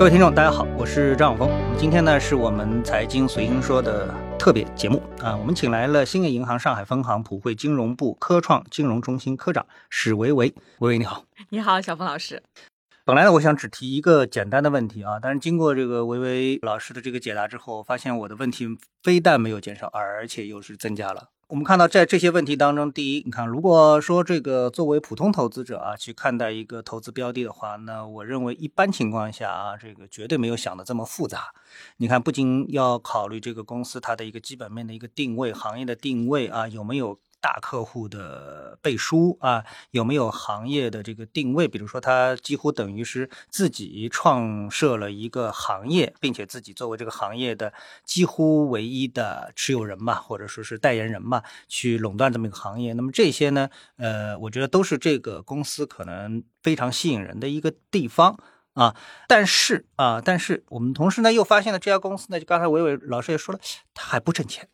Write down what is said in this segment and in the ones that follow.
各位听众，大家好，我是张晓峰。今天呢，是我们财经随心说的特别节目啊。我们请来了兴业银行上海分行普惠金融部科创金融中心科长史维维。维维你好，你好，小峰老师。本来呢，我想只提一个简单的问题啊，但是经过这个维维老师的这个解答之后，发现我的问题非但没有减少，而且又是增加了。我们看到，在这些问题当中，第一，你看，如果说这个作为普通投资者啊，去看待一个投资标的的话，那我认为一般情况下啊，这个绝对没有想的这么复杂。你看，不仅要考虑这个公司它的一个基本面的一个定位、行业的定位啊，有没有？大客户的背书啊，有没有行业的这个定位？比如说，他几乎等于是自己创设了一个行业，并且自己作为这个行业的几乎唯一的持有人嘛，或者说是代言人嘛，去垄断这么一个行业。那么这些呢，呃，我觉得都是这个公司可能非常吸引人的一个地方啊。但是啊，但是我们同时呢，又发现了这家公司呢，就刚才伟伟老师也说了，它还不挣钱。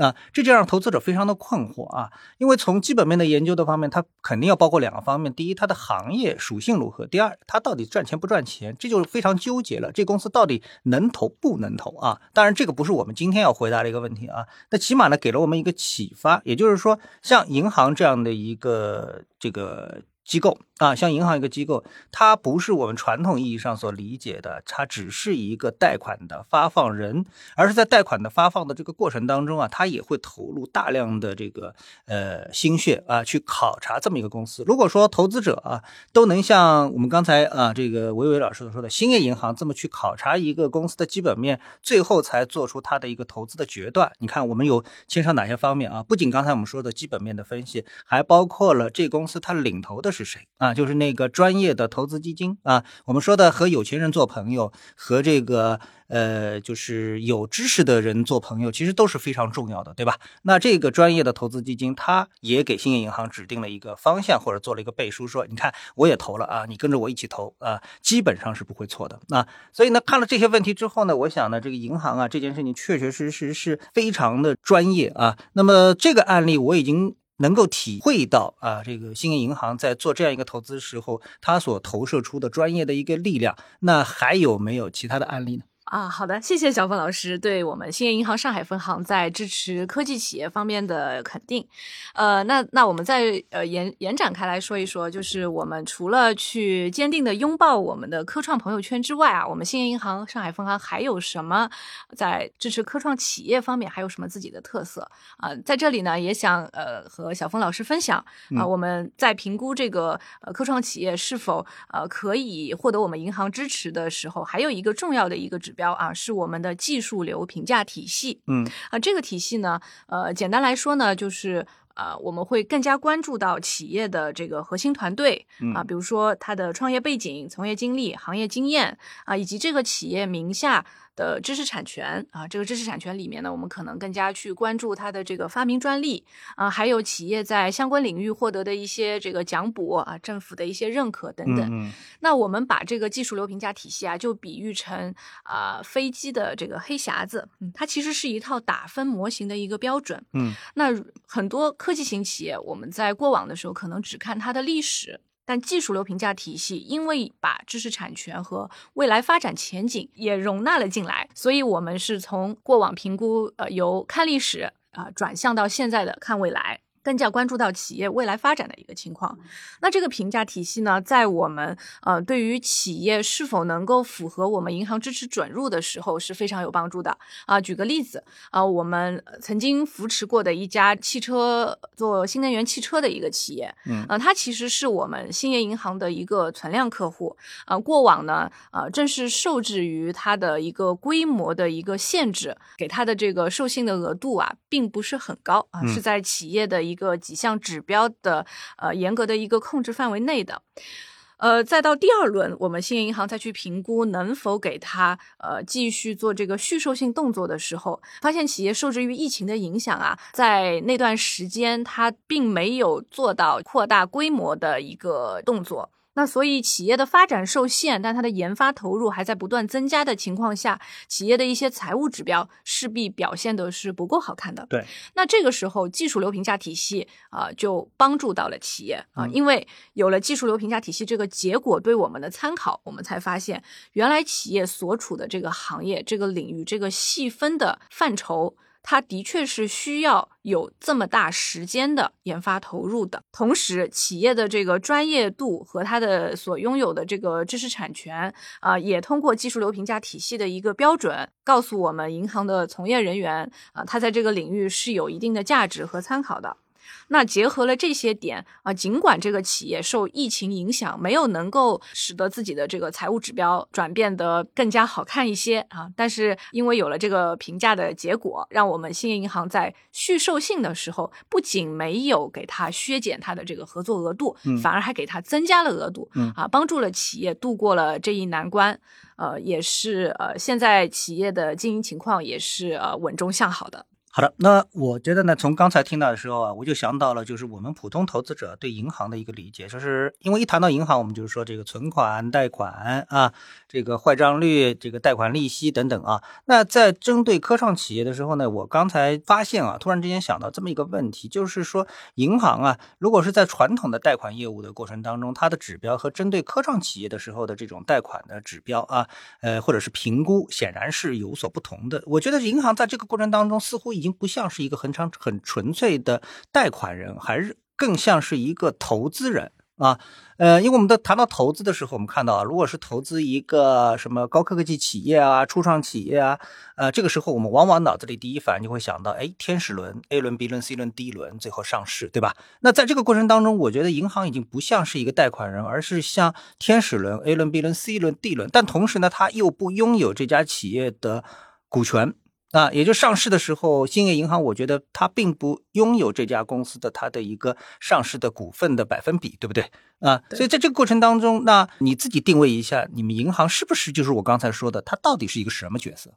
啊，这就让投资者非常的困惑啊，因为从基本面的研究的方面，它肯定要包括两个方面：第一，它的行业属性如何；第二，它到底赚钱不赚钱，这就非常纠结了。这公司到底能投不能投啊？当然，这个不是我们今天要回答的一个问题啊。那起码呢，给了我们一个启发，也就是说，像银行这样的一个这个。机构啊，像银行一个机构，它不是我们传统意义上所理解的，它只是一个贷款的发放人，而是在贷款的发放的这个过程当中啊，它也会投入大量的这个呃心血啊，去考察这么一个公司。如果说投资者啊都能像我们刚才啊这个维维老师所说的兴业银行这么去考察一个公司的基本面，最后才做出它的一个投资的决断。你看我们有牵涉哪些方面啊？不仅刚才我们说的基本面的分析，还包括了这公司它领头的。是谁啊？就是那个专业的投资基金啊。我们说的和有钱人做朋友，和这个呃，就是有知识的人做朋友，其实都是非常重要的，对吧？那这个专业的投资基金，他也给兴业银行指定了一个方向，或者做了一个背书，说你看我也投了啊，你跟着我一起投啊，基本上是不会错的。那所以呢，看了这些问题之后呢，我想呢，这个银行啊，这件事情确确实实是非常的专业啊。那么这个案例我已经。能够体会到啊，这个兴业银行在做这样一个投资时候，它所投射出的专业的一个力量，那还有没有其他的案例呢？啊，好的，谢谢小凤老师对我们兴业银行上海分行在支持科技企业方面的肯定。呃，那那我们再呃延延展开来说一说，就是我们除了去坚定的拥抱我们的科创朋友圈之外啊，我们兴业银行上海分行还有什么在支持科创企业方面还有什么自己的特色啊？在这里呢，也想呃和小峰老师分享啊，我们在评估这个呃科创企业是否呃可以获得我们银行支持的时候，还有一个重要的一个指标。标啊，是我们的技术流评价体系。嗯啊，这个体系呢，呃，简单来说呢，就是呃，我们会更加关注到企业的这个核心团队啊，比如说他的创业背景、从业经历、行业经验啊，以及这个企业名下。的知识产权啊，这个知识产权里面呢，我们可能更加去关注它的这个发明专利啊，还有企业在相关领域获得的一些这个奖补啊，政府的一些认可等等。那我们把这个技术流评价体系啊，就比喻成啊飞机的这个黑匣子，它其实是一套打分模型的一个标准。嗯，那很多科技型企业，我们在过往的时候可能只看它的历史。但技术流评价体系因为把知识产权和未来发展前景也容纳了进来，所以我们是从过往评估，呃，由看历史啊转向到现在的看未来。更加关注到企业未来发展的一个情况，那这个评价体系呢，在我们呃对于企业是否能够符合我们银行支持准入的时候是非常有帮助的啊。举个例子啊，我们曾经扶持过的一家汽车做新能源汽车的一个企业，嗯，啊，它其实是我们兴业银行的一个存量客户啊。过往呢，啊，正是受制于它的一个规模的一个限制，给它的这个授信的额度啊，并不是很高啊，是在企业的。一个几项指标的呃严格的一个控制范围内的，呃，再到第二轮，我们兴业银行再去评估能否给它呃继续做这个续售性动作的时候，发现企业受制于疫情的影响啊，在那段时间它并没有做到扩大规模的一个动作。那所以企业的发展受限，但它的研发投入还在不断增加的情况下，企业的一些财务指标势必表现的是不够好看的。对，那这个时候技术流评价体系啊、就帮助到了企业啊、嗯因为有了技术流评价体系这个结果对我们的参考，我们才发现原来企业所处的这个行业、这个领域、这个细分的范畴。它的确是需要有这么大时间的研发投入的，同时企业的这个专业度和它的所拥有的这个知识产权啊、也通过技术流评价体系的一个标准，告诉我们银行的从业人员啊、他在这个领域是有一定的价值和参考的。那结合了这些点啊，尽管这个企业受疫情影响，没有能够使得自己的这个财务指标转变得更加好看一些啊，但是因为有了这个评价的结果，让我们兴业银行在续授信的时候，不仅没有给它削减它的这个合作额度，嗯反而还给它增加了额度，嗯啊，帮助了企业度过了这一难关。呃，也是呃，现在企业的经营情况也是呃稳中向好的。好的，那我觉得呢，从刚才听到的时候啊，我就想到了，就是我们普通投资者对银行的一个理解，就是因为一谈到银行，我们就是说这个存款、贷款啊，这个坏账率、这个贷款利息等等啊。那在针对科创企业的时候呢，我刚才发现啊，突然之间想到这么一个问题，就是说银行啊，如果是在传统的贷款业务的过程当中，它的指标和针对科创企业的时候的这种贷款的指标啊，呃，或者是评估，显然是有所不同的。我觉得银行在这个过程当中，似乎已经不像是一个很长很纯粹的贷款人，还是更像是一个投资人啊。呃，因为我们在谈到投资的时候，我们看到啊，如果是投资一个什么高科技企业啊、初创企业啊，呃，这个时候我们往往脑子里第一反应就会想到，哎，天使轮、A 轮、B 轮、C 轮、D 轮，最后上市，对吧？那在这个过程当中，我觉得银行已经不像是一个贷款人，而是像天使轮、A 轮、B 轮、C 轮、D 轮，但同时呢，它又不拥有这家企业的股权。啊，也就上市的时候，兴业银行，我觉得它并不拥有这家公司的它的一个上市的股份的百分比，对不对？啊，所以在这个过程当中，那你自己定位一下，你们银行是不是就是我刚才说的，它到底是一个什么角色？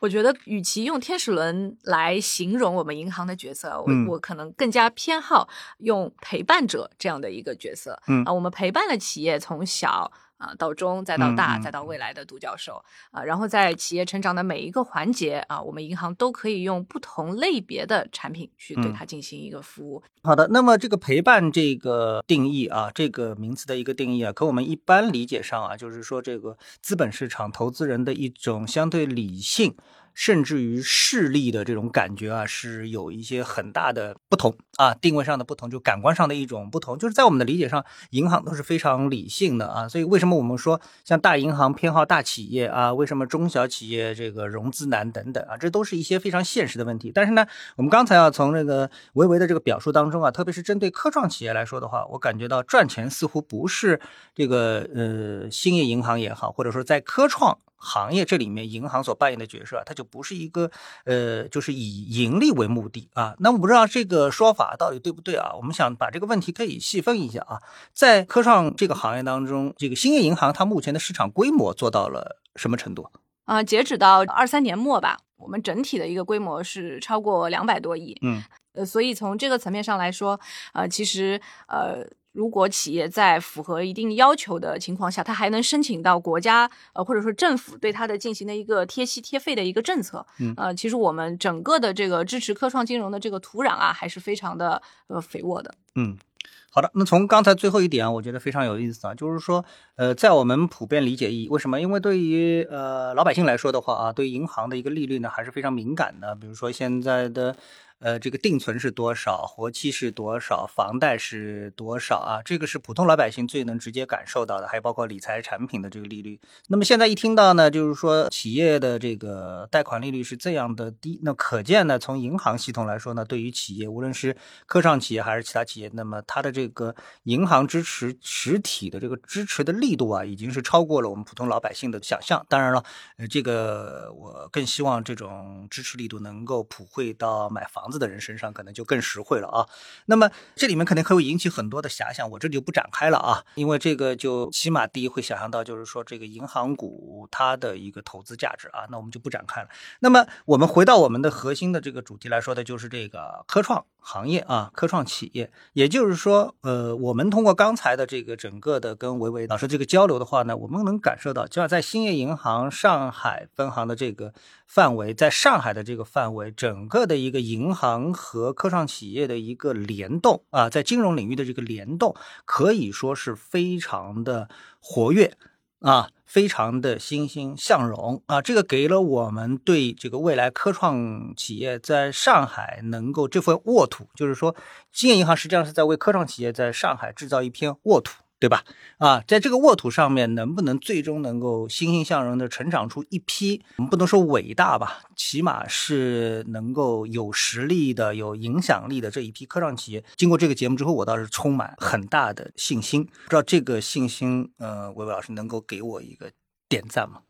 我觉得，与其用天使轮来形容我们银行的角色，我、嗯我可能更加偏好用陪伴者这样的一个角色。嗯啊，我们陪伴了企业从小啊到中，再到大，再到未来的独角兽啊，然后在企业成长的每一个环节啊，我们银行都可以用不同类别的产品去对嗯它进行一个服务。好的，那么这个陪伴这个定义啊，这个名词的一个定义啊，可我们一般理解上啊，就是说这个资本市场投资人的一种相对理性，甚至于势力的这种感觉啊，是有一些很大的不同啊，定位上的不同，就感官上的一种不同。就是在我们的理解上，银行都是非常理性的啊，所以为什么我们说像大银行偏好大企业啊，为什么中小企业这个融资难等等啊，这都是一些非常现实的问题。但是呢，我们刚才啊从这个维维的这个表述当中啊，特别是针对科创企业来说的话，我感觉到赚钱似乎不是这个呃兴业银行也好，或者说在科创。行业这里面，银行所扮演的角色啊，它就不是一个呃，就是以盈利为目的啊。那我不知道这个说法到底对不对啊？我们想把这个问题可以细分一下啊。在科创这个行业当中，这个兴业银行它目前的市场规模做到了什么程度？啊，截止到二三年末吧，我们整体的一个规模是超过两百多亿。嗯，呃，所以从这个层面上来说，呃，其实呃，如果企业在符合一定要求的情况下，它还能申请到国家呃或者说政府对它的进行的一个贴息贴费的一个政策，嗯呃，其实我们整个的这个支持科创金融的这个土壤啊，还是非常的呃肥沃的。嗯，好的。那从刚才最后一点啊，我觉得非常有意思啊，就是说，呃，在我们普遍理解意义，为什么？因为对于呃老百姓来说的话啊，对银行的一个利率呢，还是非常敏感的。比如说现在的。呃，这个定存是多少，活期是多少，房贷是多少啊？这个是普通老百姓最能直接感受到的，还有包括理财产品的这个利率。那么现在一听到呢，就是说企业的这个贷款利率是这样的低，那可见呢，从银行系统来说呢，对于企业，无论是科创企业还是其他企业，那么它的这个银行支持实体的这个支持的力度啊，已经是超过了我们普通老百姓的想象。当然了，呃，这个我更希望这种支持力度能够普惠到买房。房子的人身上，可能就更实惠了啊。那么这里面肯定会引起很多的遐想，我这里就不展开了啊，因为这个就起码第一会想象到就是说这个银行股它的一个投资价值啊，那我们就不展开了。那么我们回到我们的核心的这个主题来说的，就是这个科创行业啊，科创企业，也就是说，呃，我们通过刚才的这个整个的跟维维老师这个交流的话呢，我们能感受到，就像在兴业银行上海分行的这个范围，在上海的这个范围，整个的一个银行和科创企业的一个联动啊，在金融领域的这个联动，可以说是非常的活跃啊，非常的欣欣向荣啊，这个给了我们对这个未来科创企业在上海能够这份沃土，就是说，兴业银行实际上是在为科创企业在上海制造一片沃土。对吧？啊，在这个沃土上面，能不能最终能够欣欣向荣的成长出一批，我们不能说伟大吧，起码是能够有实力的、有影响力的这一批科创企业。经过这个节目之后，我倒是充满很大的信心。不知道这个信心，呃，维维老师能够给我一个点赞吗？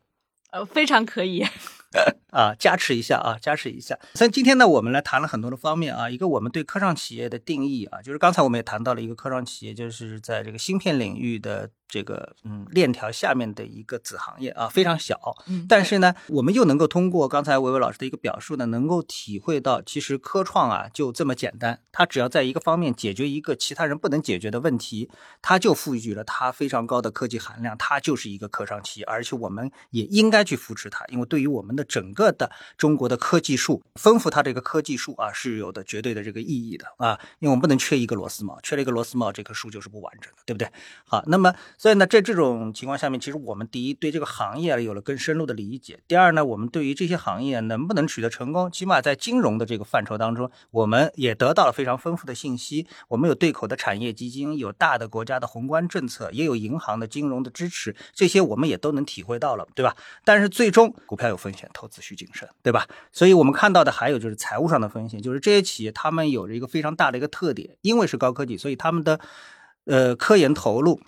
呃，非常可以。啊，加持一下啊，加持一下。所以今天呢，我们来谈了很多的方面啊。一个我们对科创企业的定义啊，就是刚才我们也谈到了一个科创企业，就是在这个芯片领域的。这个嗯链条下面的一个子行业啊，非常小，嗯，但是呢，我们又能够通过刚才维维老师的一个表述呢，能够体会到，其实科创啊就这么简单，它只要在一个方面解决一个其他人不能解决的问题，它就赋予了它非常高的科技含量，它就是一个科创企业，而且我们也应该去扶持它，因为对于我们的整个的中国的科技树丰富它这个科技树啊是有的绝对的这个意义的啊，因为我们不能缺一个螺丝帽，缺了一个螺丝帽，这棵树就是不完整的，对不对？好，那么。所以呢，在这种情况下面，其实我们第一对这个行业有了更深入的理解。第二呢，我们对于这些行业能不能取得成功，起码在金融的这个范畴当中，我们也得到了非常丰富的信息。我们有对口的产业基金，有大的国家的宏观政策，也有银行的金融的支持，这些我们也都能体会到了，对吧？但是最终股票有风险，投资需谨慎，对吧？所以我们看到的还有就是财务上的风险，就是这些企业他们有着一个非常大的一个特点，因为是高科技，所以他们的呃科研投入。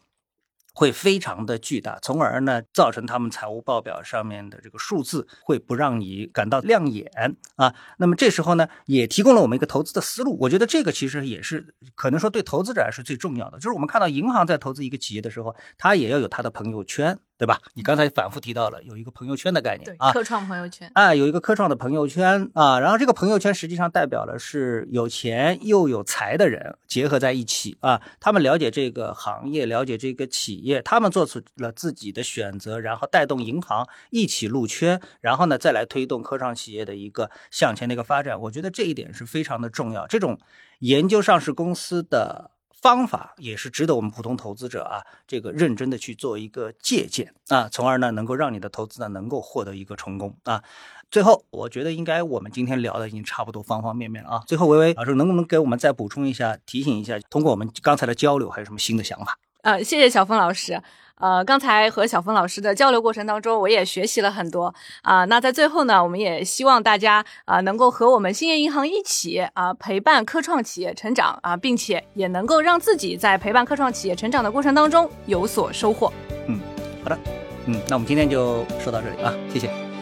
会非常的巨大，从而呢造成他们财务报表上面的这个数字会不让你感到亮眼啊。那么这时候呢，也提供了我们一个投资的思路。我觉得这个其实也是可能说对投资者来说最重要的，就是我们看到银行在投资一个企业的时候，它也要有它的朋友圈。对吧？你刚才反复提到了有一个朋友圈的概念啊，科创朋友圈啊，有一个科创的朋友圈啊，然后这个朋友圈实际上代表了是有钱又有才的人结合在一起啊，他们了解这个行业，了解这个企业，他们做出了自己的选择，然后带动银行一起入圈，然后呢再来推动科创企业的一个向前的一个发展。我觉得这一点是非常的重要。这种研究上市公司的。方法也是值得我们普通投资者啊，这个认真的去做一个借鉴啊，从而呢能够让你的投资呢能够获得一个成功啊。最后，我觉得应该我们今天聊的已经差不多方方面面了啊。最后，微微老师能不能给我们再补充一下，提醒一下，通过我们刚才的交流，还有什么新的想法？呃，谢谢小峰老师。呃，刚才和小峰老师的交流过程当中，我也学习了很多啊。那在最后呢，我们也希望大家啊，能够和我们兴业银行一起啊，陪伴科创企业成长啊，并且也能够让自己在陪伴科创企业成长的过程当中有所收获。嗯，好的，嗯，那我们今天就说到这里啊，谢谢。